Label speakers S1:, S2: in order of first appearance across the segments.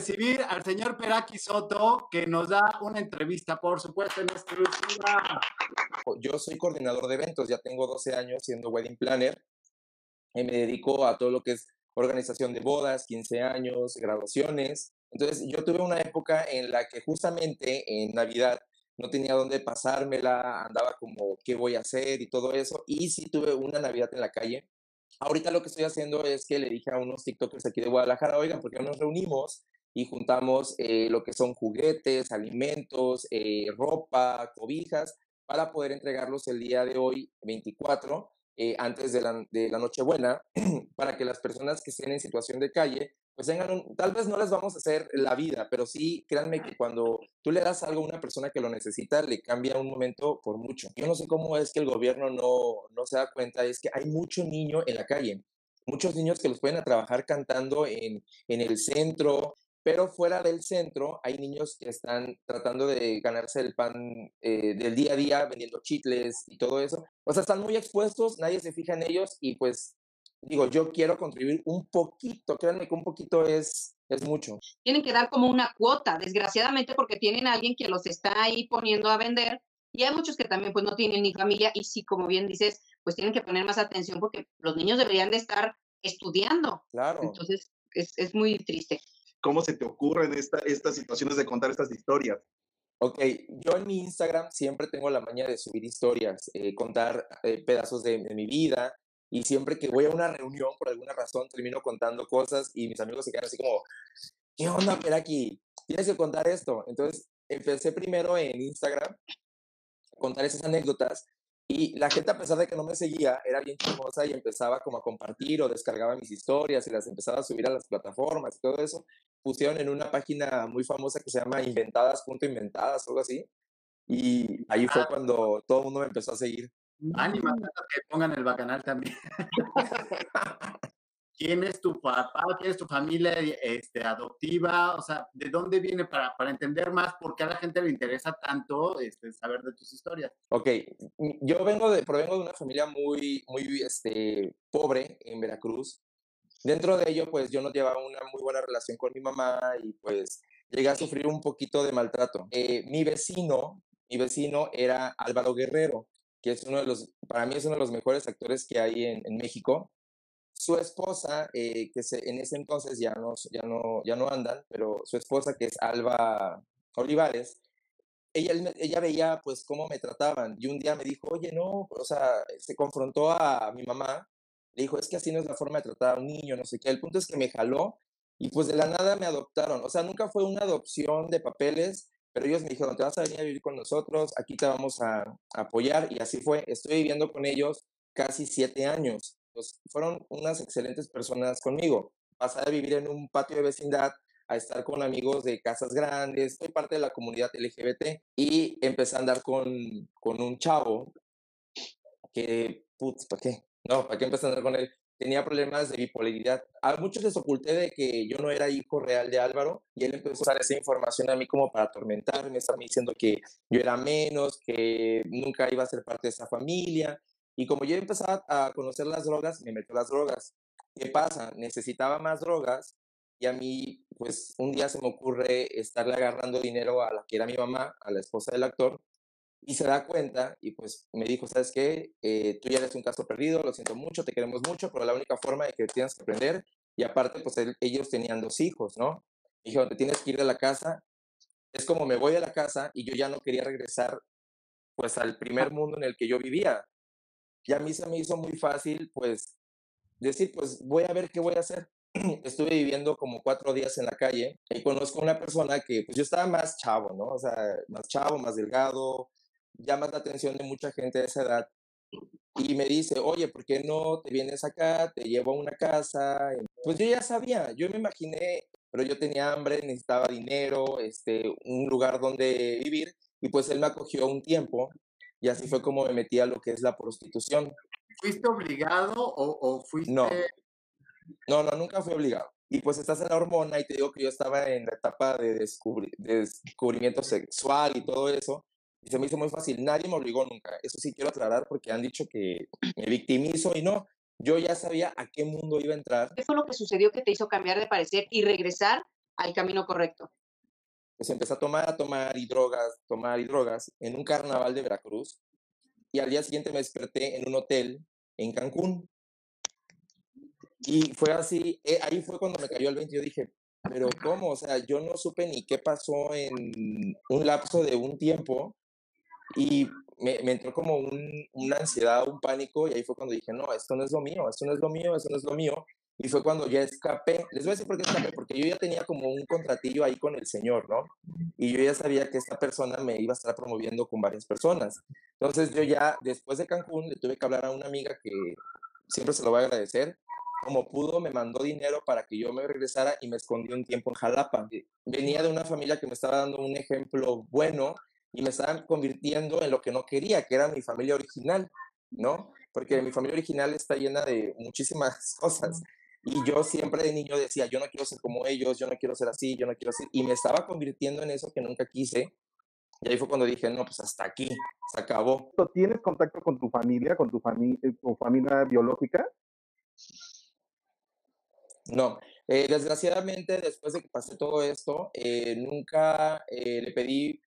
S1: recibir al señor Peraki Soto, que nos da una entrevista, por supuesto, en exclusiva.
S2: Yo soy coordinador de eventos, ya tengo 12 años siendo wedding planner y me dedico a todo lo que es organización de bodas, 15 años, graduaciones. Entonces, yo tuve una época en la que justamente en Navidad no tenía dónde pasármela, andaba como qué voy a hacer y todo eso. Y sí tuve una Navidad en la calle. Ahorita lo que estoy haciendo es que le dije a unos TikTokers aquí de Guadalajara, oigan, porque nos reunimos y juntamos eh, lo que son juguetes, alimentos, eh, ropa, cobijas, para poder entregarlos el día de hoy, 24, eh, antes de la, de la Nochebuena, para que las personas que estén en situación de calle pues tengan tal vez no les vamos a hacer la vida, pero sí, créanme que cuando tú le das algo a una persona que lo necesita, le cambia un momento por mucho. Yo no sé cómo es que el gobierno no, no se da cuenta, es que hay mucho niño en la calle, muchos niños que los pueden a trabajar cantando en, en el centro, pero fuera del centro hay niños que están tratando de ganarse el pan eh, del día a día vendiendo chitles y todo eso. O sea, están muy expuestos, nadie se fija en ellos y pues digo, yo quiero contribuir un poquito, créanme que un poquito es, es mucho.
S3: Tienen que dar como una cuota, desgraciadamente, porque tienen a alguien que los está ahí poniendo a vender y hay muchos que también pues no tienen ni familia y sí, como bien dices, pues tienen que poner más atención porque los niños deberían de estar estudiando.
S2: Claro.
S3: Entonces, es, es muy triste.
S4: ¿Cómo se te ocurren esta, estas situaciones de contar estas historias?
S2: Ok, yo en mi Instagram siempre tengo la maña de subir historias, eh, contar eh, pedazos de, de, mi vida, y siempre que voy a una reunión, por alguna razón, termino contando cosas y mis amigos se quedan así como, ¿qué onda, aquí Tienes que contar esto. Entonces, empecé primero en Instagram contar esas anécdotas y la gente, a pesar de que no me seguía, era bien chismosa y empezaba como a compartir o descargaba mis historias y las empezaba a subir a las plataformas y todo eso. Pusieron en una página muy famosa que se llama inventadas.inventadas, algo así. Y ahí fue ah. cuando todo el mundo me empezó a seguir.
S1: Ánima, que pongan el bacanal también. ¿Quién es tu papá? ¿Quién es tu familia este, adoptiva? O sea, ¿de dónde viene para, para entender más por qué a la gente le interesa tanto este, saber de tus historias?
S2: Ok, yo vengo de, provengo de una familia muy, muy este, pobre en Veracruz. Dentro de ello, pues yo no llevaba una muy buena relación con mi mamá y pues llegué a sufrir un poquito de maltrato. Eh, mi vecino, mi vecino era Álvaro Guerrero que es uno de los, para mí es uno de los mejores actores que hay en, en México. Su esposa, eh, que se, en ese entonces ya no, ya, no, ya no andan, pero su esposa, que es Alba Olivares, ella, ella veía pues cómo me trataban y un día me dijo, oye, no, o sea, se confrontó a mi mamá, le dijo, es que así no es la forma de tratar a un niño, no sé qué. El punto es que me jaló y pues de la nada me adoptaron. O sea, nunca fue una adopción de papeles, pero ellos me dijeron, te vas a venir a vivir con nosotros, aquí te vamos a, apoyar y así fue. Estoy viviendo con ellos casi siete años. Pues fueron unas excelentes personas conmigo. Pasar a vivir en un patio de vecindad a estar con amigos de casas grandes, soy parte de la comunidad LGBT y empecé a andar con, con un chavo que, putz, ¿para qué? No, ¿para qué empecé a andar con él? tenía problemas de bipolaridad. A muchos les oculté de que yo no era hijo real de Álvaro y él empezó a usar esa información a mí como para atormentarme, estarme diciendo que yo era menos, que nunca iba a ser parte de esa familia. Y como yo empezaba a conocer las drogas, me metió las drogas. ¿Qué pasa? Necesitaba más drogas y a mí, pues un día se me ocurre estarle agarrando dinero a la que era mi mamá, a la esposa del actor, y se da cuenta y pues me dijo, ¿sabes qué? Eh, tú ya eres un caso perdido, lo siento mucho, te queremos mucho, pero la única forma de que tienes que aprender, y aparte pues ellos tenían dos hijos, ¿no? Me dijeron, te tienes que ir de la casa. Es como me voy de la casa y yo ya no quería regresar pues al primer mundo en el que yo vivía. Y a mí se me hizo muy fácil pues decir, pues voy a ver qué voy a hacer. Estuve viviendo como cuatro días en la calle y conozco una persona que pues yo estaba más chavo, ¿no? O sea, más chavo, más delgado, llama la atención de mucha gente de esa edad y me dice, oye, ¿por qué no te vienes acá? Te llevo a una casa. Pues yo ya sabía, yo me imaginé, pero yo tenía hambre, necesitaba dinero, este, un lugar donde vivir y pues él me acogió un tiempo y así fue como me metí a lo que es la prostitución.
S1: ¿Fuiste obligado o, o fuiste...?
S2: No. no, no, nunca fui obligado. Y pues estás en la hormona y te digo que yo estaba en la etapa de, de descubrimiento sexual y todo eso. Y se me hizo muy fácil. Nadie me obligó nunca. Eso sí quiero aclarar porque han dicho que me victimizo y no. Yo ya sabía a qué mundo iba a entrar.
S3: ¿Qué fue lo que sucedió que te hizo cambiar de parecer y regresar al camino correcto.
S2: Pues empecé a tomar, a tomar y drogas, tomar y drogas en un carnaval de Veracruz y al día siguiente me desperté en un hotel en Cancún. Y fue así, eh, ahí fue cuando me cayó el 20, yo dije, pero ¿cómo? O sea, yo no supe ni qué pasó en un lapso de un tiempo y me, me entró como un, una ansiedad, un pánico y ahí fue cuando dije, no, esto no es lo mío, esto no es lo mío, esto no es lo mío. Y fue cuando ya escapé. Les voy a decir por qué escapé, porque yo ya tenía como un contratillo ahí con el Señor, ¿no? Y yo ya sabía que esta persona me iba a estar promoviendo con varias personas. Entonces yo ya, después de Cancún, le tuve que hablar a una amiga que siempre se lo voy a agradecer. Como pudo, me mandó dinero para que yo me regresara y me escondí un tiempo en Jalapa. Venía de una familia que me estaba dando un ejemplo bueno y me estaban convirtiendo en lo que no quería, que era mi familia original, ¿no? Porque mi familia original está llena de muchísimas cosas. Y yo siempre de niño decía, yo no quiero ser como ellos, yo no quiero ser así, yo no quiero ser... Y me estaba convirtiendo en eso que nunca quise. Y ahí fue cuando dije, no, pues hasta aquí, se acabó.
S5: ¿Tienes contacto con tu familia, con tu, familia tu familia biológica?
S2: No, eh, desgraciadamente después de que pasé todo esto, eh, nunca eh, le pedí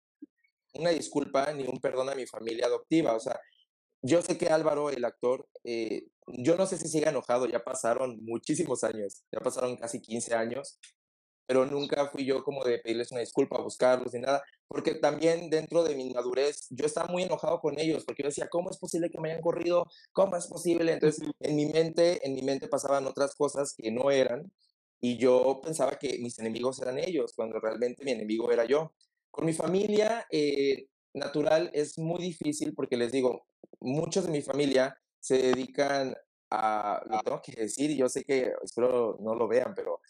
S2: una disculpa ni un perdón a mi familia adoptiva. O sea, yo sé que Álvaro, el actor, eh, yo no sé si sigue enojado, ya pasaron muchísimos años, ya pasaron casi 15 años, pero nunca fui yo como de pedirles una disculpa, buscarlos ni nada, porque también dentro de mi madurez yo estaba muy enojado con ellos, porque yo decía, ¿cómo es posible que me hayan corrido? ¿Cómo es posible? Entonces, en mi mente, en mi mente pasaban otras cosas que no eran, y yo pensaba que mis enemigos eran ellos, cuando realmente mi enemigo era yo. Con mi familia eh, natural es muy difícil porque les digo, muchos de mi familia se dedican a, lo tengo que decir, yo sé que espero no lo vean, pero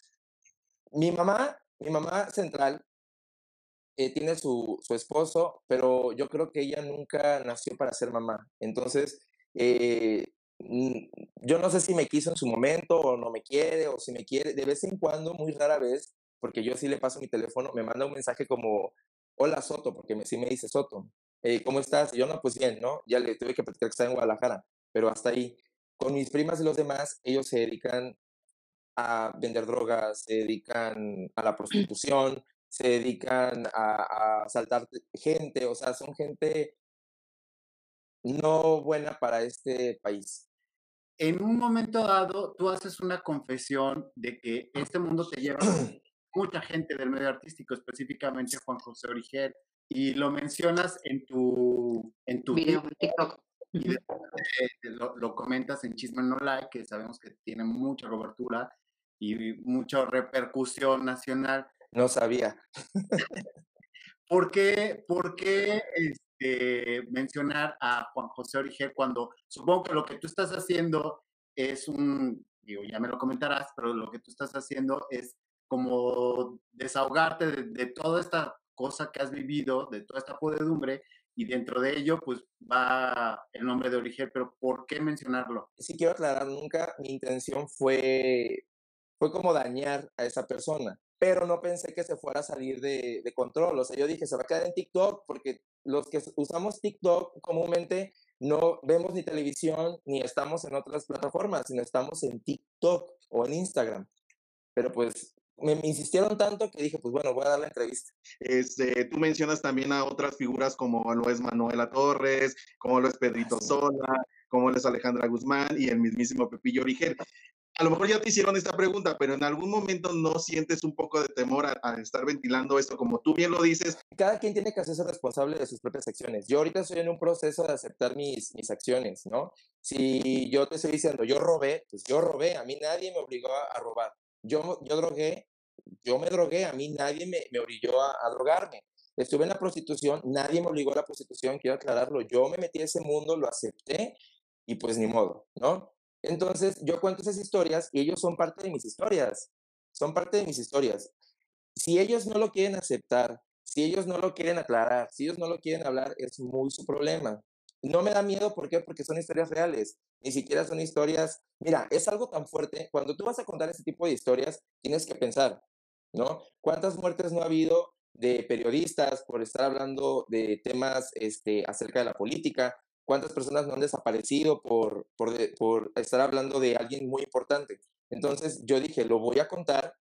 S2: mi mamá, mi mamá central eh, tiene su, su, esposo, pero yo creo que ella nunca nació para ser mamá. Entonces, eh, yo no sé si me quiso en su momento o no me quiere o si me quiere. De vez en cuando, muy rara vez, porque yo sí le paso mi teléfono, me manda un mensaje como, hola Soto, porque sí me dice Soto, eh, ¿cómo estás? Y yo no, pues bien, ¿no? Ya le tuve que platicar que está en Guadalajara, pero hasta ahí. Con mis primas y los demás, ellos se dedican a vender drogas, se dedican a la prostitución, se dedican a, a saltar gente, o sea, son gente no buena para este país.
S1: En un momento dado, tú haces una confesión de que este mundo te lleva mucha gente del medio artístico, específicamente Juan José Origel, y lo mencionas en tu, en tu
S3: video, en TikTok.
S1: Y lo, lo, comentas en Chisme No Like, que sabemos que tiene mucha cobertura y mucha repercusión nacional.
S2: No sabía.
S1: ¿Por qué, por qué este, mencionar a Juan José Origel cuando supongo que lo que tú estás haciendo es un, digo, ya me lo comentarás, pero lo que tú estás haciendo es como desahogarte de, de, toda esta cosa que has vivido, de toda esta podedumbre, y dentro de ello, pues va el nombre de origen, pero ¿por qué mencionarlo?
S2: Sí quiero aclarar, nunca mi intención fue, fue como dañar a esa persona, pero no pensé que se fuera a salir de, de control, o sea, yo dije, se va a quedar en TikTok, porque los que usamos TikTok comúnmente no vemos ni televisión ni estamos en otras plataformas, sino estamos en TikTok o en Instagram. Pero pues me, me, insistieron tanto que dije, pues bueno, voy a dar la entrevista.
S4: Este, tú mencionas también a otras figuras como lo es Manuela Torres, como lo es Pedrito
S2: sí.
S4: Sola, como lo es Alejandra Guzmán y el mismísimo Pepillo Origel. A lo mejor ya te hicieron esta pregunta, pero en algún momento no sientes un poco de temor a, a, estar ventilando esto, como tú bien lo dices.
S2: Cada quien tiene que hacerse responsable de sus propias acciones. Yo ahorita estoy en un proceso de aceptar mis, mis acciones, ¿no? Si yo te estoy diciendo, yo robé, pues yo robé, a mí nadie me obligó a, a robar. Yo, yo drogué, yo me drogué, a mí nadie me, me obligó a, a, drogarme. Estuve en la prostitución, nadie me obligó a la prostitución, quiero aclararlo. Yo me metí a ese mundo, lo acepté y pues ni modo, ¿no? Entonces yo cuento esas historias y ellos son parte de mis historias, son parte de mis historias. Si ellos no lo quieren aceptar, si ellos no lo quieren aclarar, si ellos no lo quieren hablar, es muy su problema. No me da miedo, ¿por qué? Porque son historias reales, ni siquiera son historias, mira, es algo tan fuerte, cuando tú vas a contar ese tipo de historias, tienes que pensar, ¿no? ¿Cuántas muertes no ha habido de periodistas por estar hablando de temas este, acerca de la política? ¿Cuántas personas no han desaparecido por, por, por estar hablando de alguien muy importante? Entonces yo dije, lo voy a contar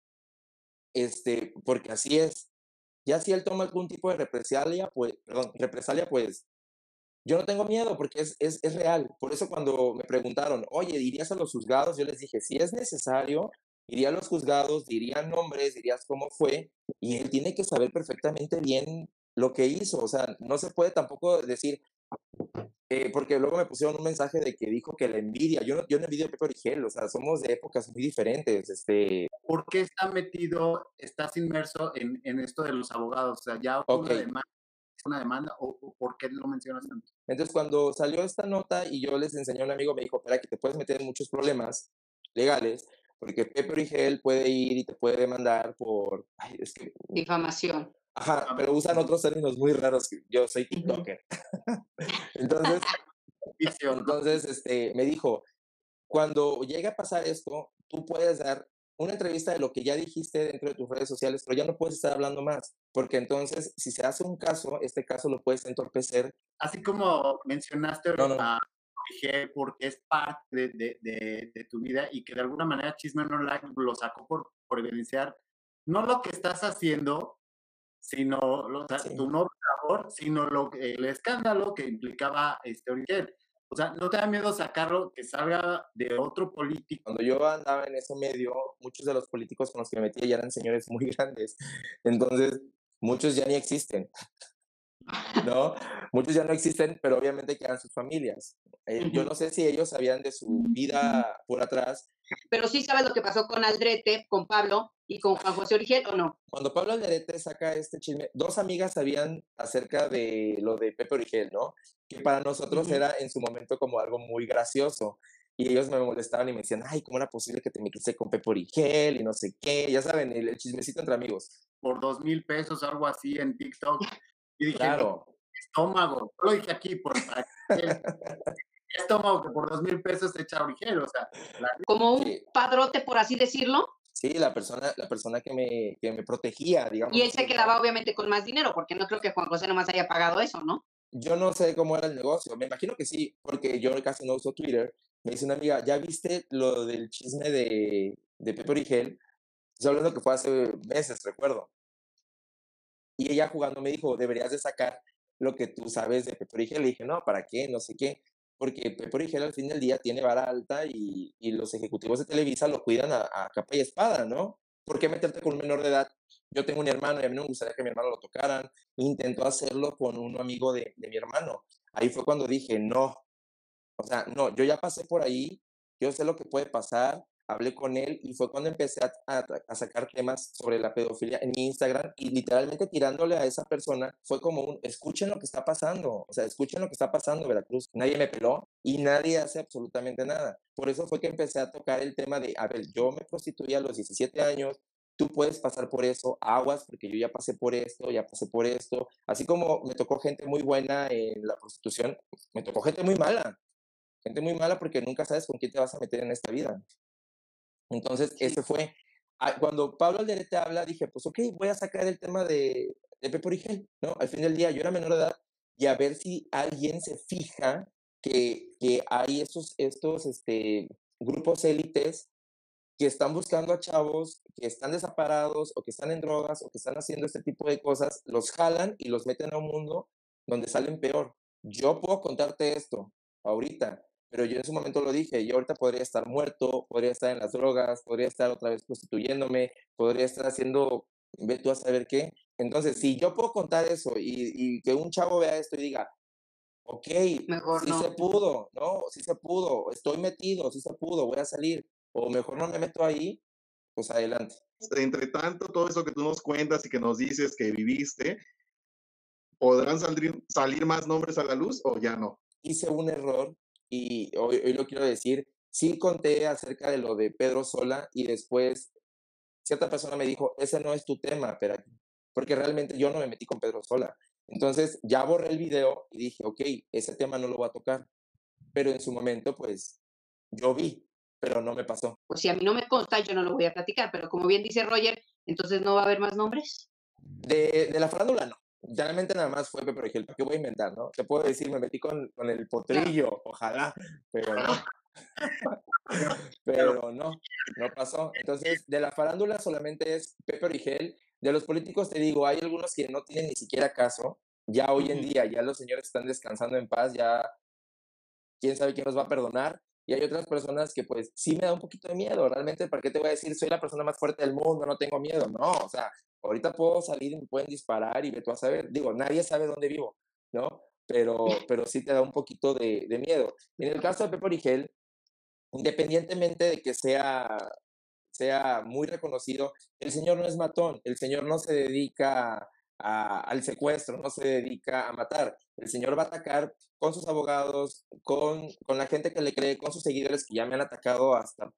S2: este, porque así es. Ya si él toma algún tipo de represalia, pues, perdón, represalia, pues yo no tengo miedo porque es, es, es, real. Por eso cuando me preguntaron, oye, ¿irías a los juzgados? Yo les dije, si es necesario, iría a los juzgados, diría nombres, dirías cómo fue, y él tiene que saber perfectamente bien lo que hizo. O sea, no se puede tampoco decir, eh, porque luego me pusieron un mensaje de que dijo que la envidia, yo no, yo no envidio a Pepe Origel, o sea, somos de épocas muy diferentes. Este...
S1: ¿Por qué está metido, estás inmerso en, en esto de los abogados? O sea, ya okay. una demanda, una demanda o, o, por qué lo mencionas tanto?
S2: Entonces, cuando salió esta nota y yo les enseñé a un amigo, me dijo, espera, que te puedes meter en muchos problemas legales, porque Pepe Origel puede ir y te puede demandar por... Ay, es que...
S3: Difamación.
S2: Ajá, pero usan otros términos muy raros. Yo soy TikToker. entonces, entonces este, me dijo, cuando llegue a pasar esto, tú puedes dar una entrevista de lo que ya dijiste dentro de tus redes sociales, pero ya no puedes estar hablando más, porque entonces si se hace un caso, este caso lo puedes entorpecer.
S1: Así como mencionaste no, no. a porque es parte de, de, de, de, tu vida y que de alguna manera Chisme No Like lo sacó por, por evidenciar no lo que estás haciendo, sino lo, o sea, sí. tu noble labor, sino lo, el escándalo que implicaba este Origen. O sea, no te da miedo sacarlo, que salga de otro político.
S2: Cuando yo andaba en ese medio, muchos de los políticos con los que me metía ya eran señores muy grandes. Entonces, muchos ya ni existen. ¿No? Muchos ya no existen, pero obviamente quedan sus familias. Eh, yo no sé si ellos sabían de su vida por atrás.
S3: Pero sí sabes lo que pasó con Aldrete, con Pablo y con Juan José Origel, ¿o no?
S2: Cuando Pablo Aldrete saca este chisme, dos amigas sabían acerca de lo de Pepe Origel, ¿no? Que para nosotros uh -huh. era en su momento como algo muy gracioso. Y ellos me molestaban y me decían, ay, ¿cómo era posible que te metiste con Pepe Origel y no sé qué? Ya saben, el, el chismecito entre amigos.
S1: Por dos mil pesos, algo así en TikTok. Y dije,
S2: claro.
S1: estómago, lo dije aquí, por estómago que por dos mil pesos te echa origel, o sea.
S3: La... Como un sí. padrote, por así decirlo.
S2: Sí, la persona, la persona que me, que me protegía, digamos.
S3: Y él se quedaba obviamente con más dinero, porque no creo que Juan José nomás haya pagado eso, ¿no?
S2: Yo no sé cómo era el negocio, me imagino que sí, porque yo casi no uso Twitter. Me dice una amiga, ¿ya viste lo del chisme de, de Pepe Origel? Estoy hablando que fue hace meses, recuerdo. Y ella jugando me dijo, deberías de sacar lo que tú sabes de Pepe Origel. Le dije, no, ¿para qué? No sé qué. Porque Pepe Origel al fin del día tiene vara alta y, y los ejecutivos de Televisa lo cuidan a, capa y espada, ¿no? ¿Por qué meterte con un menor de edad? Yo tengo un hermano y a mí no me gustaría que mi hermano lo tocaran. Intentó hacerlo con un amigo de, de mi hermano. Ahí fue cuando dije, no. O sea, no, yo ya pasé por ahí, yo sé lo que puede pasar, hablé con él y fue cuando empecé a, a, a, sacar temas sobre la pedofilia en mi Instagram y literalmente tirándole a esa persona fue como un, escuchen lo que está pasando, o sea, escuchen lo que está pasando, Veracruz. Nadie me peló y nadie hace absolutamente nada. Por eso fue que empecé a tocar el tema de, a ver, yo me prostituí a los 17 años, tú puedes pasar por eso, aguas, porque yo ya pasé por esto, ya pasé por esto. Así como me tocó gente muy buena en la prostitución, me tocó gente muy mala. Gente muy mala porque nunca sabes con quién te vas a meter en esta vida. Entonces, ese fue. Cuando Pablo Alderete habla, dije, pues ok, voy a sacar el tema de, de Pepe Origel, ¿no? Al fin del día, yo era menor de edad y a ver si alguien se fija que, que hay estos, estos este, grupos élites que están buscando a chavos que están desamparados o que están en drogas o que están haciendo este tipo de cosas, los jalan y los meten a un mundo donde salen peor. Yo puedo contarte esto ahorita, pero yo en su momento lo dije, yo ahorita podría estar muerto, podría estar en las drogas, podría estar otra vez prostituyéndome, podría estar haciendo, ve tú a saber qué. Entonces, si yo puedo contar eso y, y que un chavo vea esto y diga, ok,
S3: mejor
S2: sí
S3: no.
S2: se pudo, ¿no? Sí se pudo, estoy metido, sí se pudo, voy a salir, o mejor no me meto ahí, pues adelante.
S4: Entre tanto, todo eso que tú nos cuentas y que nos dices que viviste, ¿podrán salir, salir más nombres a la luz o ya no?
S2: Hice un error y hoy, hoy, lo quiero decir, sí conté acerca de lo de Pedro Sola y después cierta persona me dijo, ese no es tu tema, pero porque realmente yo no me metí con Pedro Sola. Entonces ya borré el video y dije, ok, ese tema no lo voy a tocar. Pero en su momento, pues, yo vi, pero no me pasó.
S3: Pues si a mí no me consta, yo no lo voy a platicar, pero como bien dice Roger, entonces no va a haber más nombres.
S2: De, de la farándula, no realmente nada más fue Pepe Origel, ¿qué voy a inventar, no? Te puedo decir, me metí con, con el potrillo, ojalá, pero no. Pero no, no pasó. Entonces, de la farándula solamente es Pepe Origel. De los políticos te digo, hay algunos que no tienen ni siquiera caso. Ya hoy en día, ya los señores están descansando en paz, ya quién sabe quién nos va a perdonar. Y hay otras personas que pues sí me da un poquito de miedo. Realmente, ¿para qué te voy a decir? Soy la persona más fuerte del mundo, no tengo miedo. No, o sea, ahorita puedo salir y me pueden disparar y me tú a saber. Digo, nadie sabe dónde vivo, ¿no? Pero, pero sí te da un poquito de, de miedo. En el caso de Pepe Origel, independientemente de que sea, sea muy reconocido, el señor no es matón, el señor no se dedica al secuestro, no se dedica a matar. El señor va a atacar con sus abogados, con, con la gente que le cree, con sus seguidores que ya me han atacado hasta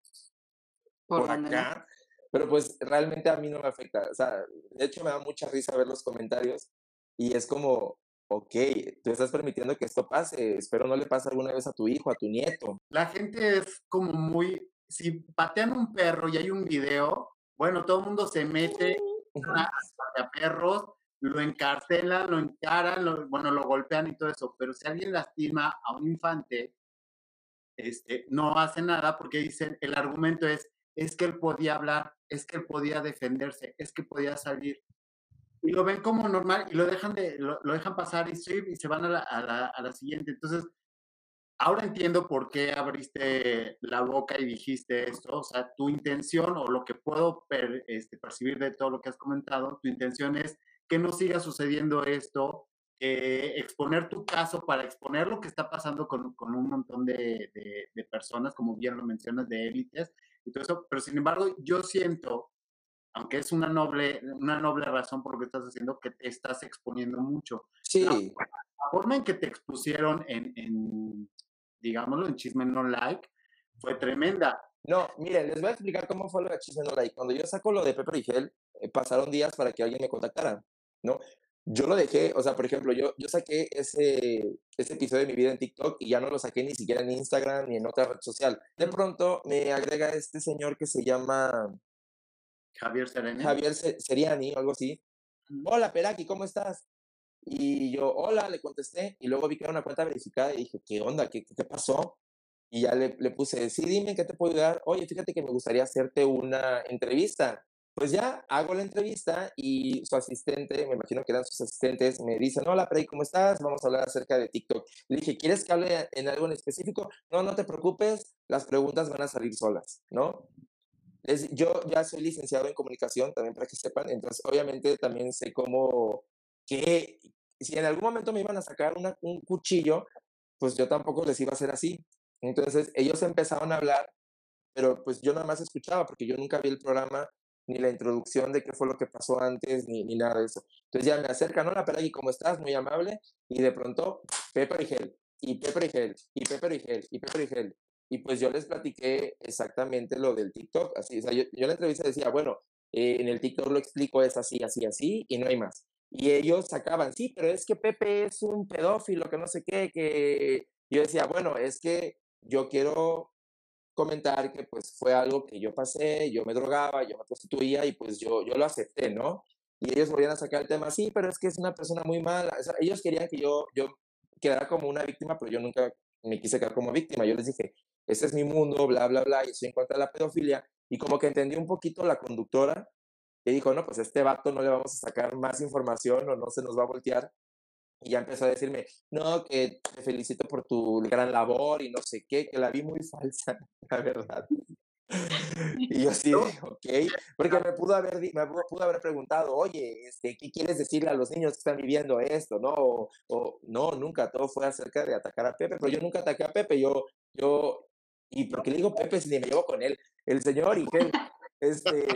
S2: por, acá. Pero pues realmente a mí no me afecta. O sea, de hecho me da mucha risa ver los comentarios y es como, ok, tú estás permitiendo que esto pase, espero no le pase alguna vez a tu hijo, a tu nieto.
S1: La gente es como muy, si patean un perro y hay un video, bueno, todo el mundo se mete a perros, lo encarcelan, lo encaran, bueno, lo golpean y todo eso, pero si alguien lastima a un infante, este, no hace nada porque dicen, el argumento es, es que él podía hablar, es que él podía defenderse, es que podía salir y lo ven como normal y lo dejan, de, lo, dejan pasar y, y se van a la, a, la, siguiente. Entonces, ahora entiendo por qué abriste la boca y dijiste esto. O sea, tu intención o lo que puedo este, percibir de todo lo que has comentado, tu intención es que no siga sucediendo esto, exponer tu caso para exponer lo que está pasando con, con un montón de, de, de, personas, como bien lo mencionas, de élites y todo eso. Pero sin embargo, yo siento aunque es una noble, una noble razón por lo que estás haciendo, que te estás exponiendo mucho.
S2: Sí.
S1: La, forma en que te expusieron en, en, digámoslo, en Chisme No Like, fue tremenda.
S2: No, miren, les voy a explicar cómo fue lo de Chisme No Like. Cuando yo saco lo de Pepe Rigel, eh, pasaron días para que alguien me contactara, ¿no? Yo lo dejé, o sea, por ejemplo, yo, yo saqué ese, ese episodio de mi vida en TikTok y ya no lo saqué ni siquiera en Instagram ni en otra red social. De pronto me agrega este señor que se llama
S1: Javier Seriani.
S2: Javier Seriani, algo así. Hola, Peraki, ¿cómo estás? Y yo, hola, le contesté. Y luego vi que era una cuenta verificada y dije, ¿qué onda? ¿Qué, qué pasó? Y ya le, le puse, sí, dime, ¿qué te puedo ayudar? Oye, fíjate que me gustaría hacerte una entrevista. Pues ya hago la entrevista y su asistente, me imagino que eran sus asistentes, me dicen, hola, Peraki, ¿cómo estás? Vamos a hablar acerca de TikTok. Le dije, ¿quieres que hable en algo en específico? No, no te preocupes, las preguntas van a salir solas, ¿no? Es, yo ya soy licenciado en comunicación, también para que sepan, entonces obviamente también sé cómo que si en algún momento me iban a sacar una, un cuchillo, pues yo tampoco les iba a hacer así. Entonces ellos empezaron a hablar, pero pues yo nada más escuchaba porque yo nunca vi el programa ni la introducción de qué fue lo que pasó antes, ni, ni nada de eso. Entonces ya me acercan, hola, ahí, ¿cómo estás? Muy amable. Y de pronto, Pepper y Gel, y Pepper y Gel, y Pepper y Gel, y Pepper y Gel. Y pues yo les platiqué exactamente lo del TikTok. Así, o sea, yo, yo en la entrevista decía, bueno, eh, en el TikTok lo explico, es así, así, así, y no hay más. Y ellos sacaban, sí, pero es que Pepe es un pedófilo, que no sé qué, que yo decía, bueno, es que yo quiero comentar que pues fue algo que yo pasé, yo me drogaba, yo me prostituía y pues yo, yo lo acepté, ¿no? Y ellos volvían a sacar el tema, sí, pero es que es una persona muy mala. O sea, ellos querían que yo, yo quedara como una víctima, pero yo nunca me quise quedar como víctima. Yo les dije, ese es mi mundo, bla, bla, bla, y estoy en contra de la pedofilia. Y como que entendí un poquito la conductora que dijo, no, pues a este vato no le vamos a sacar más información o no se nos va a voltear. Y ya empezó a decirme, no, que te felicito por tu gran labor y no sé qué, que la vi muy falsa, la verdad. Y yo sí, ok, porque me pudo haber, me pudo haber preguntado, oye, este, ¿qué quieres decirle a los niños que están viviendo esto? No, o, no, nunca, todo fue acerca de atacar a Pepe, pero yo nunca ataqué a Pepe, yo, yo, y porque le digo Pepe si ni me llevo con él, el señor Igel, este,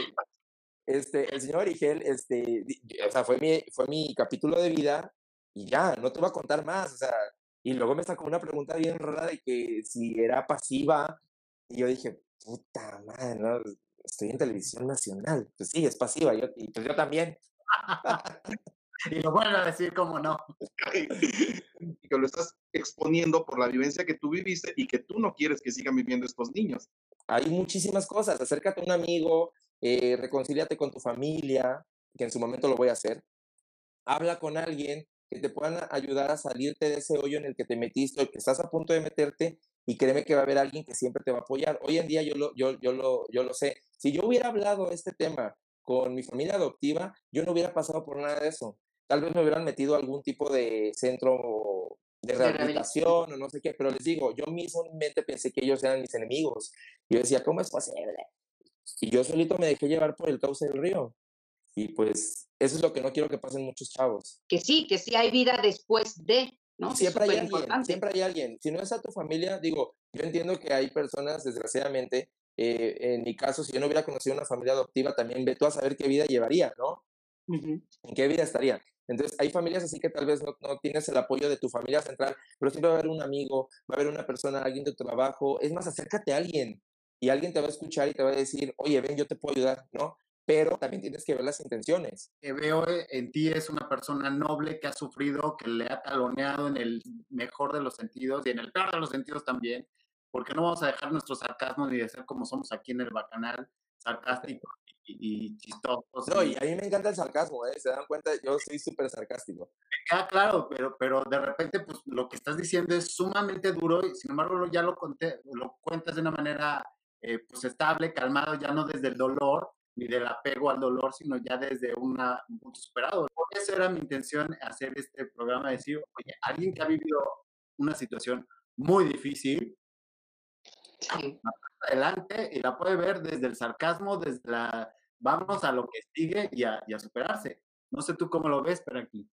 S2: este, el señor Igel, este, o sea, fue mi, fue mi capítulo de vida y ya, no te voy a contar más, o sea, y luego me sacó una pregunta bien rara de que si era pasiva, y yo dije, puta madre, ¿no? estoy en televisión nacional, pues sí, es pasiva, yo, y pues yo también.
S1: y lo vuelvo a decir como no.
S4: y que lo estás exponiendo por la vivencia que tú viviste y que tú no quieres que sigan viviendo estos niños.
S2: Hay muchísimas cosas. Acércate a un amigo, eh, reconcíliate con tu familia, que en su momento lo voy a hacer. Habla con alguien que te puedan ayudar a salirte de ese hoyo en el que te metiste o que estás a punto de meterte y créeme que va a haber alguien que siempre te va a apoyar. Hoy en día yo lo, yo, yo lo, yo lo sé. Si yo hubiera hablado este tema con mi familia adoptiva, yo no hubiera pasado por nada de eso. Tal vez me hubieran metido a algún tipo de centro de rehabilitación o no sé qué, pero les digo, yo mismo en mente pensé que ellos eran mis enemigos. Yo decía, ¿cómo es posible? Y yo solito me dejé llevar por el cauce del río. Y pues eso es lo que no quiero que pasen muchos chavos.
S3: Que sí, que sí hay vida después de, ¿no?
S2: Siempre hay alguien, siempre hay alguien. Si no es a tu familia, digo, yo entiendo que hay personas, desgraciadamente, eh, en mi caso, si yo no hubiera conocido una familia adoptiva, también ve tú a saber qué vida llevaría, ¿no? ¿En qué vida estaría? Entonces, hay familias así que tal vez no, no, tienes el apoyo de tu familia central, pero siempre va a haber un amigo, va a haber una persona, alguien de tu trabajo. Es más, acércate a alguien y alguien te va a escuchar y te va a decir, oye, ven, yo te puedo ayudar, ¿no? Pero también tienes que ver las intenciones.
S1: Que veo eh, en ti es una persona noble que ha sufrido, que le ha taloneado en el mejor de los sentidos y en el peor de los sentidos también, porque no vamos a dejar nuestro sarcasmo ni de ser como somos aquí en el Bacanal, sarcástico y, chistoso.
S2: No, y a mí me encanta el sarcasmo, ¿eh? Se dan cuenta, yo soy súper sarcástico.
S1: Ah, claro, pero, pero de repente, pues lo que estás diciendo es sumamente duro y sin embargo ya lo, conté, lo cuentas de una manera eh, pues estable, calmado, ya no desde el dolor ni del apego al dolor, sino ya desde una, un punto superado. Por eso era mi intención hacer este programa, decir, oye, alguien que ha vivido una situación muy difícil, adelante y la puede ver desde el sarcasmo, desde la vamos a lo que sigue y a, y a superarse. No sé tú cómo lo ves, pero aquí.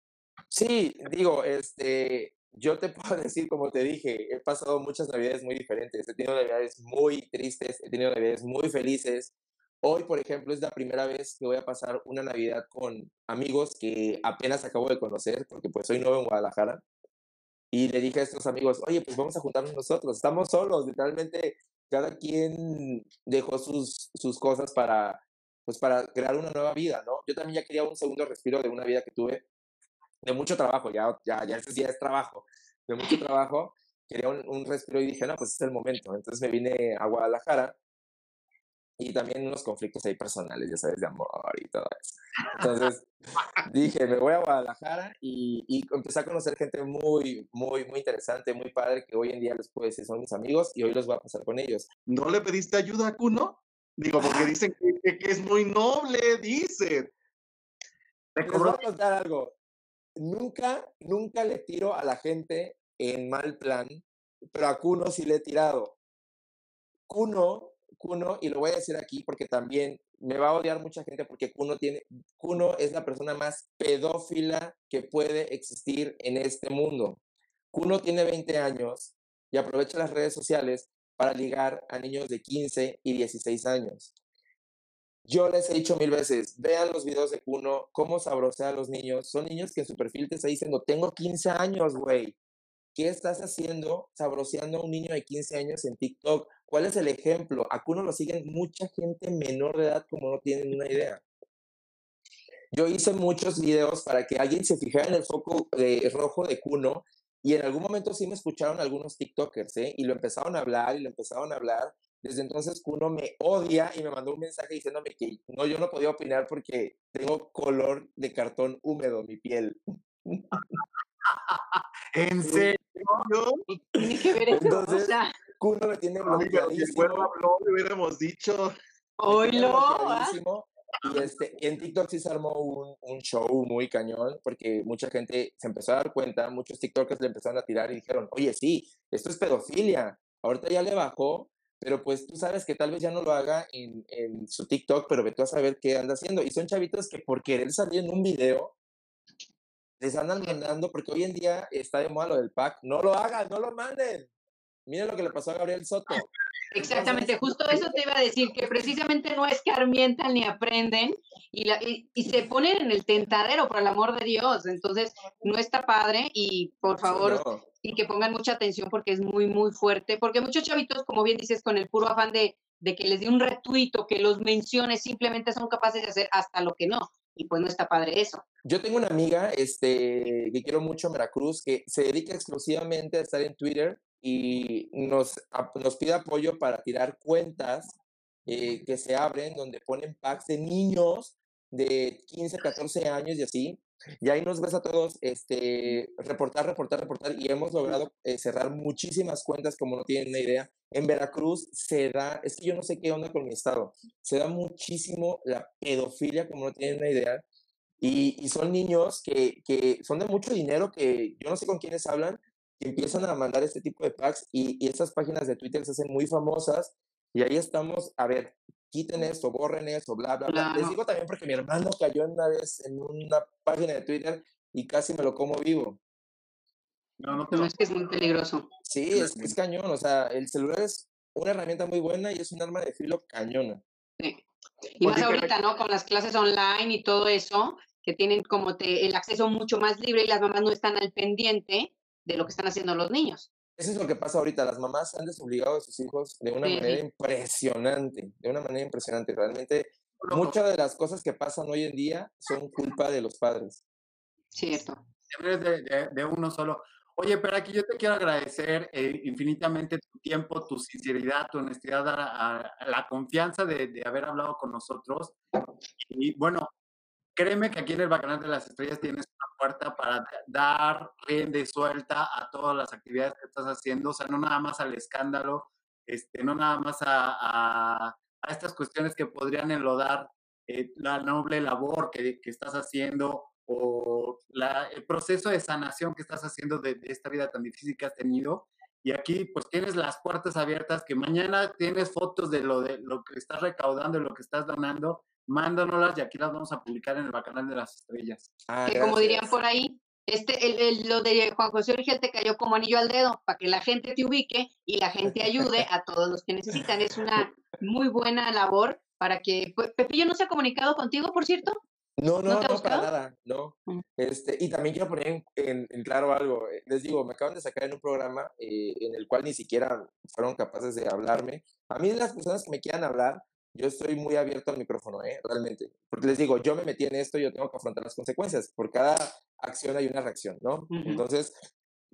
S2: Sí, digo, este, yo te puedo decir, como te dije, he pasado muchas navidades muy diferentes. He tenido navidades muy tristes, he tenido navidades muy felices. Hoy, por ejemplo, es la primera vez que voy a pasar una Navidad con amigos que apenas acabo de conocer, porque pues soy nuevo en Guadalajara. Y le dije a estos amigos, oye, pues vamos a juntarnos nosotros, estamos solos, literalmente cada quien dejó sus, sus cosas para, pues para crear una nueva vida, ¿no? Yo también ya quería un segundo respiro de una vida que tuve de mucho trabajo, ya, ya, ya ese ya es trabajo, de mucho trabajo, quería un, un respiro y dije, no, pues es el momento. Entonces me vine a Guadalajara y también unos conflictos ahí personales, ya sabes, de amor y todo eso. Entonces dije, me voy a Guadalajara y, y, empecé a conocer gente muy, muy, muy interesante, muy padre, que hoy en día les puedo decir son mis amigos y hoy los voy a pasar con ellos.
S4: ¿No le pediste ayuda a Kuno? Digo, porque dicen que, que es muy noble, dicen.
S2: Les voy a contar algo. Nunca, nunca le tiro a la gente en mal plan, pero a Kuno sí le he tirado. Kuno Kuno, y lo voy a decir aquí porque también me va a odiar mucha gente porque Kuno, tiene, Kuno es la persona más pedófila que puede existir en este mundo. Kuno tiene 20 años y aprovecha las redes sociales para ligar a niños de 15 y 16 años. Yo les he dicho mil veces, vean los videos de Kuno, cómo sabrosea a los niños. Son niños que en su perfil te está diciendo, tengo 15 años, güey. ¿Qué estás haciendo sabroseando a un niño de 15 años en TikTok? ¿Cuál es el ejemplo? A Kuno lo siguen mucha gente menor de edad como no tienen una idea. Yo hice muchos videos para que alguien se fijara en el foco de, rojo de Kuno y en algún momento sí me escucharon algunos TikTokers ¿eh? y lo empezaron a hablar y lo empezaron a hablar. Desde entonces Kuno me odia y me mandó un mensaje diciéndome que no, yo no podía opinar porque tengo color de cartón húmedo mi piel.
S1: ¿En serio?
S3: Tiene que ver eso.
S2: Entonces, o sea, Kuno me tiene bloqueadísimo.
S4: habló, le hubiéramos dicho.
S3: Oilo. ¿ah?
S2: Y este, en TikTok sí se armó un, un, show muy cañón, porque mucha gente se empezó a dar cuenta, muchos TikTokers le empezaron a tirar y dijeron, oye, sí, esto es pedofilia. Ahorita ya le bajó, pero pues tú sabes que tal vez ya no lo haga en, en su TikTok, pero ve tú a saber qué anda haciendo. Y son chavitos que por querer salir en un video, les andan mandando, porque hoy en día está de moda lo del pack, no lo hagan, no lo manden. Miren lo que le pasó a Gabriel Soto.
S3: Exactamente, justo eso te iba a decir, que precisamente no escarmientan ni aprenden y, la, y, y, se ponen en el tentadero, por el amor de Dios. Entonces, no está padre y por favor, no. y que pongan mucha atención porque es muy, muy fuerte. Porque muchos chavitos, como bien dices, con el puro afán de, de que les dé un retuito, que los mencione, simplemente son capaces de hacer hasta lo que no. Y pues no está padre eso.
S2: Yo tengo una amiga este, que quiero mucho Veracruz, que se dedica exclusivamente a estar en Twitter y nos, nos pide apoyo para tirar cuentas eh, que se abren donde ponen packs de niños de 15, 14 años y así, Y ahí nos ves a todos este, reportar, reportar, reportar y hemos logrado eh, cerrar muchísimas cuentas como no tienen una idea. En Veracruz se da, es que yo no sé qué onda con mi estado, se da muchísimo la pedofilia como no tienen una idea. Y, y son niños que, que, son de mucho dinero que yo no sé con quiénes hablan, que empiezan a mandar este tipo de packs y, y estas páginas de Twitter se hacen muy famosas y ahí estamos, a ver, quiten esto, borren eso, bla, bla, bla. Les digo también porque mi hermano cayó una vez en una página de Twitter y casi me lo como vivo.
S3: No, no, no es que es muy peligroso.
S2: Sí, es, es cañón. O sea, el celular es una herramienta muy buena y es un arma de filo cañona.
S3: Sí. Y más ahorita, ¿no? Con las clases online y todo eso, que tienen como te, el acceso mucho más libre y las mamás no están al pendiente de lo que están haciendo los niños.
S2: Eso es lo que pasa ahorita. Las mamás han desobligado a sus hijos de una manera impresionante, de una manera impresionante. Realmente, muchas de las cosas que pasan hoy en día son culpa de los padres.
S3: Cierto.
S1: Siempre de, de, uno solo. Oye, pero aquí yo te quiero agradecer eh, infinitamente tu tiempo, tu sinceridad, tu honestidad, a, a, la confianza de, de, haber hablado con nosotros. Y bueno, créeme que aquí en el Bacanal de las Estrellas tienes una puerta para dar rienda suelta a todas las actividades que estás haciendo, o sea, no nada más al escándalo, este, no nada más a, a, a estas cuestiones que podrían enlodar eh, la noble labor que, que estás haciendo o la, el proceso de sanación que estás haciendo de, de, esta vida tan difícil que has tenido. Y aquí pues tienes las puertas abiertas, que mañana tienes fotos de lo, de lo que estás recaudando y lo que estás donando mándanoslas y aquí las vamos a publicar en el Bacanal de las Estrellas.
S3: Ah, que como dirían por ahí, este, el, el, lo de Juan José Origel te cayó como anillo al dedo para que la gente te ubique y la gente ayude a todos los que necesitan. Es una muy buena labor para que... Pepillo no se ha comunicado contigo, por cierto.
S2: No, no, no, no para nada, no. Mm. Este, y también quiero poner en, en, en, claro algo. Eh, les digo, me acaban de sacar en un programa eh, en el cual ni siquiera fueron capaces de hablarme. A mí las personas que me quieran hablar, yo estoy muy abierto al micrófono, ¿eh? realmente. Porque les digo, yo me metí en esto, yo tengo que afrontar las consecuencias. Por cada acción hay una reacción, ¿no? Uh -huh. Entonces,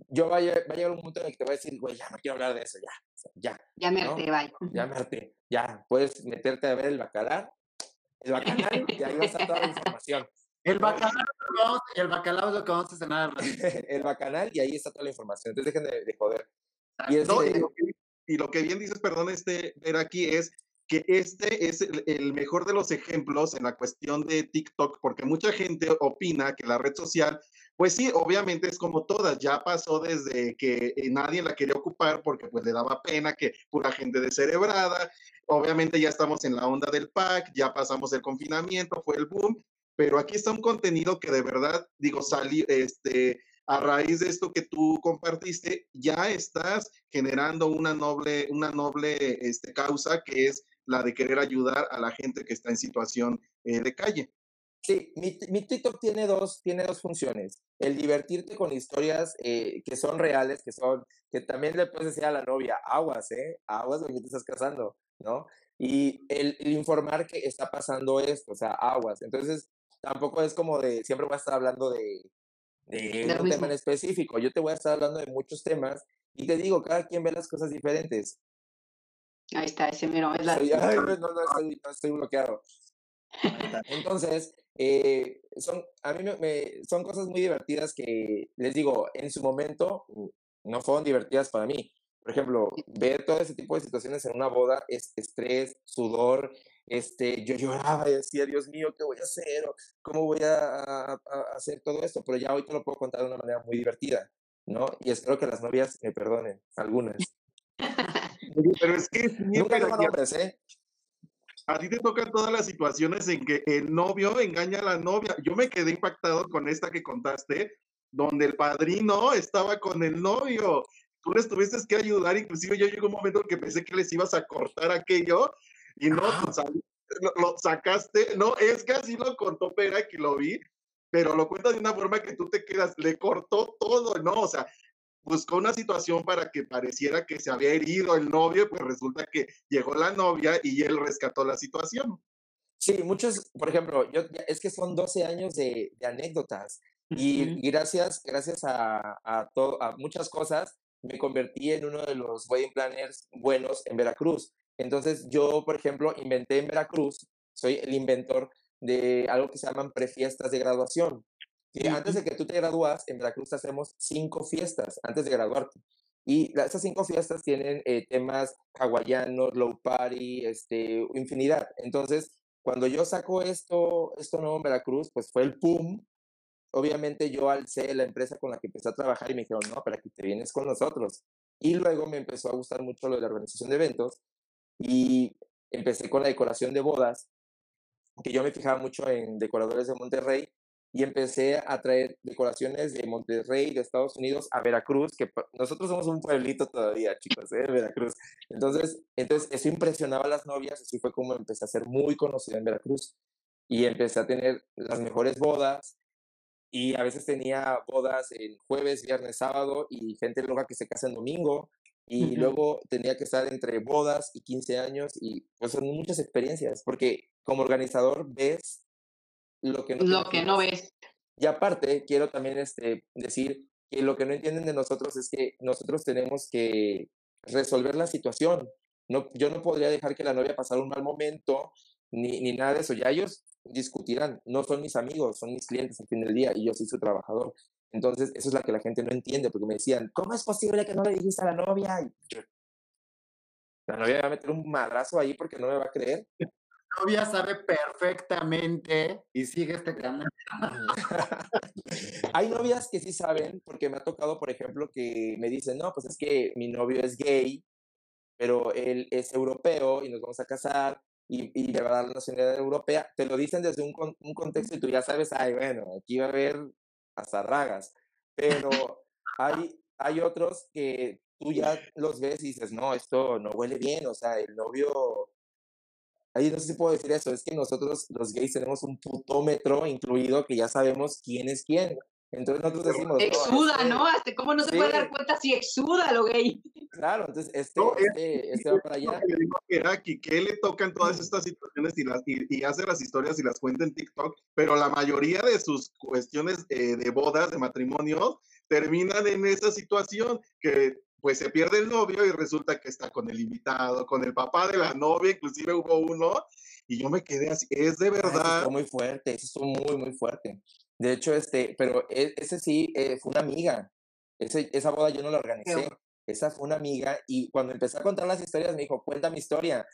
S2: yo va a, va a, llegar un punto en el que te voy a decir, güey, ya no quiero hablar de eso, ya, ya.
S3: Ya me harté,
S2: ¿no?
S3: bye.
S2: Ya me harté, ya. Puedes meterte a ver el bacalar, el bacanal, y ahí va a estar toda la información.
S1: El bacanal, el bacalao es lo que vamos a cenar.
S2: el bacanal, y ahí está toda la información. Entonces dejen de, de joder.
S4: Y, este, no, y, lo que, y, lo que, bien dices, perdón, este, ver aquí es que este es el mejor de los ejemplos en la cuestión de TikTok, porque mucha gente opina que la red social, pues sí, obviamente es como todas, ya pasó desde que nadie la quería ocupar porque pues le daba pena que pura gente descerebrada, obviamente ya estamos en la onda del pack, ya pasamos el confinamiento, fue el boom, pero aquí está un contenido que de verdad, digo, salió, este, a raíz de esto que tú compartiste, ya estás generando una noble, una noble este, causa que es la de querer ayudar a la gente que está en situación eh, de calle.
S2: Sí, mi, mi, TikTok tiene dos, tiene dos funciones. El divertirte con historias eh, que son reales, que son, que también le puedes decir a la novia, aguas, ¿eh? Aguas porque te estás casando, ¿no? Y el, el, informar que está pasando esto, o sea, aguas. Entonces, tampoco es como de, siempre voy a estar hablando de, de un tema en específico. Yo te voy a estar hablando de muchos temas y te digo, cada quien ve las cosas diferentes.
S3: Ahí está, ese mero. Es la...
S2: Ay, no, no, no, estoy, no estoy bloqueado. Entonces, eh, son, a mí me, me, son cosas muy divertidas que, les digo, en su momento no fueron divertidas para mí. Por ejemplo, ver todo ese tipo de situaciones en una boda es estrés, sudor. Este, yo lloraba y decía, Dios mío, ¿qué voy a hacer? ¿Cómo voy a, a, a hacer todo esto? Pero ya hoy te lo puedo contar de una manera muy divertida, ¿no? Y espero que las novias me perdonen, algunas.
S4: Pero es que
S2: nunca digo nombres, ¿eh?
S4: A ti te tocan todas las situaciones en que el novio engaña a la novia. Yo me quedé impactado con esta que contaste, donde el padrino estaba con el novio. Tú les tuviste que ayudar, inclusive yo llegó un momento en que pensé que les ibas a cortar aquello y no, pues, lo, lo, sacaste. No, es que así lo contó Pera, que lo vi, pero lo cuenta de una forma que tú te quedas, le cortó todo, ¿no? O sea, buscó una situación para que pareciera que se había herido el novio, pues resulta que llegó la novia y él rescató la situación.
S2: Sí, muchos, por ejemplo, yo, es que son 12 años de, de anécdotas y, y, gracias, gracias a, a, to, a muchas cosas me convertí en uno de los wedding planners buenos en Veracruz. Entonces yo, por ejemplo, inventé en Veracruz, soy el inventor de algo que se llaman prefiestas de graduación. Que antes de que tú te gradúas, en Veracruz hacemos cinco fiestas antes de graduarte. Y esas cinco fiestas tienen eh, temas hawaianos, low party, este, infinidad. Entonces, cuando yo saco esto, esto nuevo en Veracruz, pues fue el pum. Obviamente yo alcé la empresa con la que empecé a trabajar y me dijeron, no, pero aquí te vienes con nosotros. Y luego me empezó a gustar mucho lo de la organización de eventos y empecé con la decoración de bodas, que yo me fijaba mucho en decoradores de Monterrey y empecé a traer decoraciones de Monterrey, de Estados Unidos, a Veracruz, que nosotros somos un pueblito todavía, chicos, ¿eh? Veracruz. Entonces, entonces, eso impresionaba a las novias, así fue como empecé a ser muy conocido en Veracruz. Y empecé a tener las mejores bodas, y a veces tenía bodas en jueves, viernes, sábado, y gente loca que se casa en domingo, y luego tenía que estar entre bodas y 15 años, y pues son muchas experiencias, porque como organizador ves lo que no
S3: Lo que no
S2: imaginas.
S3: ves.
S2: Y aparte, quiero también este, decir que lo que no entienden de nosotros es que nosotros tenemos que resolver la situación. No, yo no podría dejar que la novia pasara un mal momento ni, ni nada de eso. Ya ellos discutirán, no son mis amigos, son mis clientes al fin del día y yo soy su trabajador. Entonces, eso es la que la gente no entiende, porque me decían, ¿cómo es posible que no le dijiste a la novia? Y yo, la novia me va a meter un madrazo ahí porque no me va a creer.
S1: Novia sabe perfectamente y sigue este canal.
S2: Hay novias que sí saben, porque me ha tocado, por ejemplo, que me dicen, no, pues es que mi novio es gay, pero él es europeo y nos vamos a casar y, y le va a dar la nacionalidad europea. Te lo dicen desde un, un contexto y tú ya sabes, ay, bueno, aquí va a haber hasta ragas. Pero hay, hay otros que tú ya los ves y dices, no, esto no huele bien, o sea, el novio Ahí no sé si puedo decir eso, es que nosotros los gays tenemos un putómetro incluido que ya sabemos quién es quién. Entonces nosotros decimos, no,
S3: Exuda,
S2: este-
S3: ¿no? Hasta cómo no se puede dar cuenta si exuda lo gay.
S2: Claro, entonces este,
S4: No, es-
S2: este, este va para allá.
S4: que le digo a Keraki, que él le tocan todas estas situaciones y, las, y, y hace las historias y las cuenta en TikTok, pero la mayoría de sus cuestiones eh, de bodas, de matrimonios, terminan en esa situación que pues se pierde el novio y resulta que está con el invitado, con el papá de la novia, inclusive hubo uno, y yo me quedé así, es de
S2: Ah, eso
S4: verdad.
S2: estuvo muy fuerte, eso estuvo muy, muy fuerte. De hecho, este, pero e- ese sí eh, fue una amiga. Ese, esa boda yo no la organicé. Esa fue una amiga y cuando empecé a contar las historias me dijo, cuenta mi historia.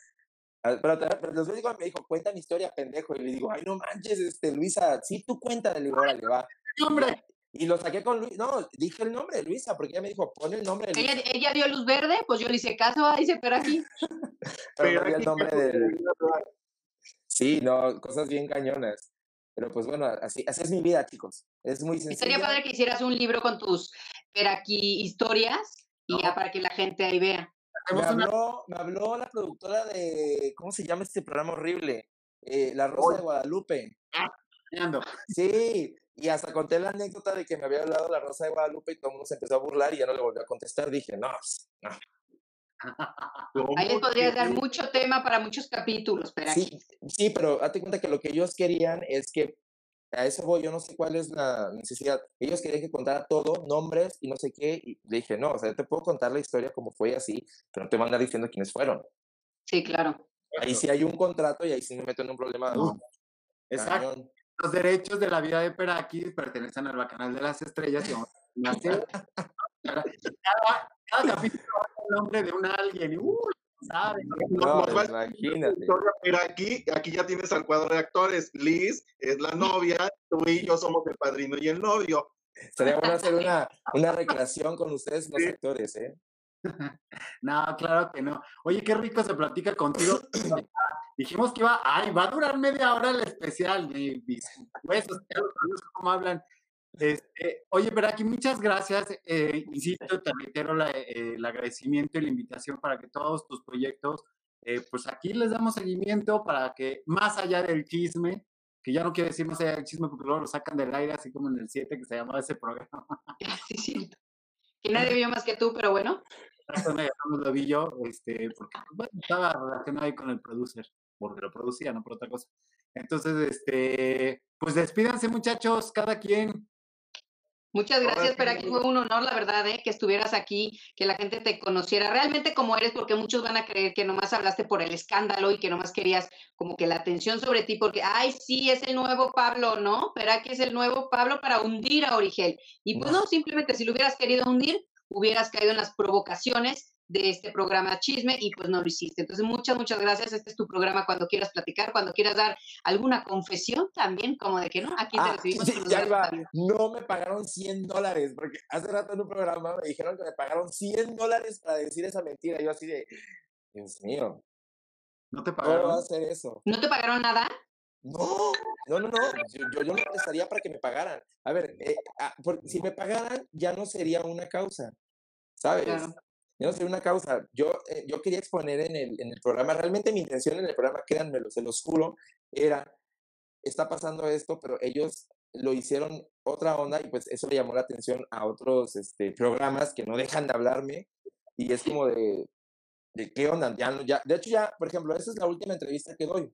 S2: Ah, Pero, pero les digo, me dijo, cuenta mi historia, pendejo. Y le digo, ay, no manches, este, Luisa, sí, tú cuenta. Le digo, órale, va.
S1: Hombre,
S2: Y lo saqué con Luisa. No, dije el nombre de Luisa, porque ella me dijo, pon el nombre de
S3: Ella,
S2: Luisa.
S3: ella dio luz verde, pues yo le hice caso, ah, dice, pero aquí.
S2: Pero no
S4: Pero
S2: di el
S4: aquí
S2: nombre del. Sí, no, cosas bien cañonas. Pero pues bueno, así, así es mi vida, chicos. Es muy
S3: Estaría
S2: sencilla.
S3: padre que hicieras un libro con tus aquí historias y ya para que la gente ahí vea.
S2: Me habló, me habló la productora de, ¿cómo se llama este programa horrible? Eh, la Rosa de Guadalupe.
S1: ando.
S2: Sí, y hasta conté la anécdota de que me había hablado la Rosa de Guadalupe y todo el mundo se empezó a burlar y ya no le volví a contestar. Dije, no, pues, no.
S3: Ahí les
S4: ¿Cómo
S3: podrías dar mucho tema para muchos capítulos, pero aquí.
S2: Sí, sí, pero date cuenta que lo que ellos querían es que, a eso voy, yo no sé cuál es la necesidad. Ellos querían que contara todo, nombres y no sé qué, y le dije, no, o sea, yo te puedo contar la historia como fue así, pero no te van a andar diciendo quiénes fueron.
S3: Sí, claro.
S2: Ahí sí hay un contrato y ahí sí me meto en un problema.
S1: No, Exacto. Los derechos de la vida de Perakis pertenecen al Bacanal de las Estrellas y vamos a hacer- cada, cada capítulo el nombre de un alguien. y, uy, ¿saben?
S2: No, imagínate.
S4: Victoria, Pero aquí, aquí ya tienes al cuadro de actores. Liz es la novia, tú y yo somos el padrino y el novio.
S2: Sería bueno hacer una, una recreación con ustedes, los
S4: Sí.
S2: actores, ¿eh?
S1: No, claro que no. Oye, qué rico se platica contigo. Dijimos que iba, ay, va a durar media hora el especial, mi- conozco cómo hablan. Este, oye, pero aquí muchas gracias. eh, insisto, te reitero la- eh, el agradecimiento y la invitación para que todos tus proyectos, eh, pues aquí les damos seguimiento para que más allá del chisme, que ya no quiero decir más allá del chisme porque luego lo sacan del aire, así como en el 7 que se llamaba ese programa.
S3: Sí, cierto. Que nadie vio más que tú, pero bueno.
S1: No lo vi yo, este, porque bueno, estaba relacionado ahí con el producer, porque lo producía, no por otra cosa. Entonces, este, pues despídanse muchachos, cada quien.
S3: Muchas gracias, pero aquí fue un honor, la verdad, ¿eh? que estuvieras aquí, que la gente te conociera realmente como eres, porque muchos van a creer que nomás hablaste por el escándalo y que nomás querías como que la atención sobre ti, porque, ay, sí, es el nuevo Pablo, ¿no? Pero aquí es el nuevo Pablo para hundir a Origel. Y pues no, simplemente si lo hubieras querido hundir, hubieras caído en las provocaciones de este programa Chisme y pues no lo hiciste. Entonces, muchas, muchas gracias. Este es tu programa cuando quieras platicar, cuando quieras dar alguna confesión también, como de que no, aquí te
S2: Ah,
S3: recibimos
S2: sí, ya iba. No me pagaron 100 dólares, porque hace rato en un programa me dijeron que me pagaron 100 dólares para decir esa mentira. Yo así de, Dios mío,
S1: ¿No te
S2: ¿cómo voy a
S1: pagaron?
S2: hacer eso?
S3: ¿No te pagaron nada?
S2: No, no, no, no. Yo, yo, yo no prestaría para que me pagaran. A ver, eh, ah, por- si me pagaran, ya no sería una causa, ¿sabes?
S3: Claro.
S2: Ya no sería una causa. Yo, eh, yo quería exponer en el, en el programa, realmente mi intención en el programa, créanmelo, se los juro, era, está pasando esto, pero ellos lo hicieron otra onda y pues eso le llamó la atención a otros este, programas que no dejan de hablarme y es como de, de qué onda, ya, ya, de hecho ya, por ejemplo, esa es la última entrevista que doy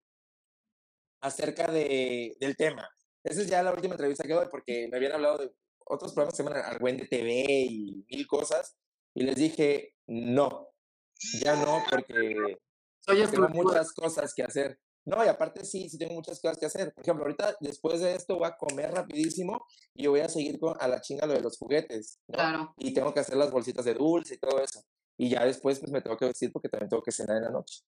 S2: acerca de, del tema. Esa es ya la última entrevista que doy porque me habían hablado de otros programas que se llaman Argüende TV y mil cosas y les dije, no, ya no porque tengo muchas cosas que hacer. No, y aparte sí, sí tengo muchas cosas que hacer. Por ejemplo, ahorita después de esto voy a comer rapidísimo y voy a seguir con, a la chinga lo de los juguetes, ¿no?
S3: Claro.
S2: Y tengo que hacer las bolsitas de dulce y todo eso. Y ya después pues me tengo que vestir porque también tengo que cenar en la noche.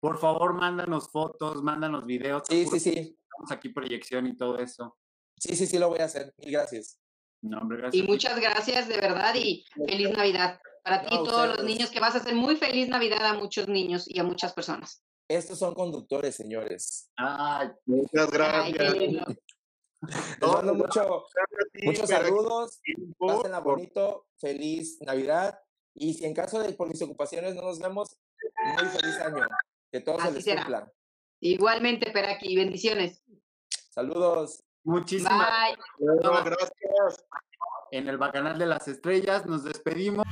S1: Por favor, mándanos fotos, mándanos videos.
S2: Sí, sí, sí.
S1: Estamos aquí proyección y todo eso.
S2: Sí, sí, sí lo voy a hacer. Mil gracias.
S1: No, hombre,
S3: Y
S1: gracias. ti.
S3: muchas gracias de verdad y feliz Navidad para ti
S2: No,
S3: y todos los niños que vas a hacer muy feliz Navidad a muchos niños y a muchas personas.
S2: Estos son conductores, señores.
S1: Ay,
S4: Muchas
S3: Ay,
S4: gracias.
S3: lindo.
S2: Les mando mucho,
S4: Gracias a ti,
S2: muchos saludos. Pásenla bonito. Feliz Navidad. Y si en caso de por mis ocupaciones no nos vemos, muy feliz año. Que todo se les
S3: será.
S2: cumpla.
S3: Igualmente, Peraki, bendiciones.
S2: Saludos.
S1: muchísimas
S3: Bye.
S4: Gracias.
S1: en el Bacanal de las Estrellas. Nos despedimos.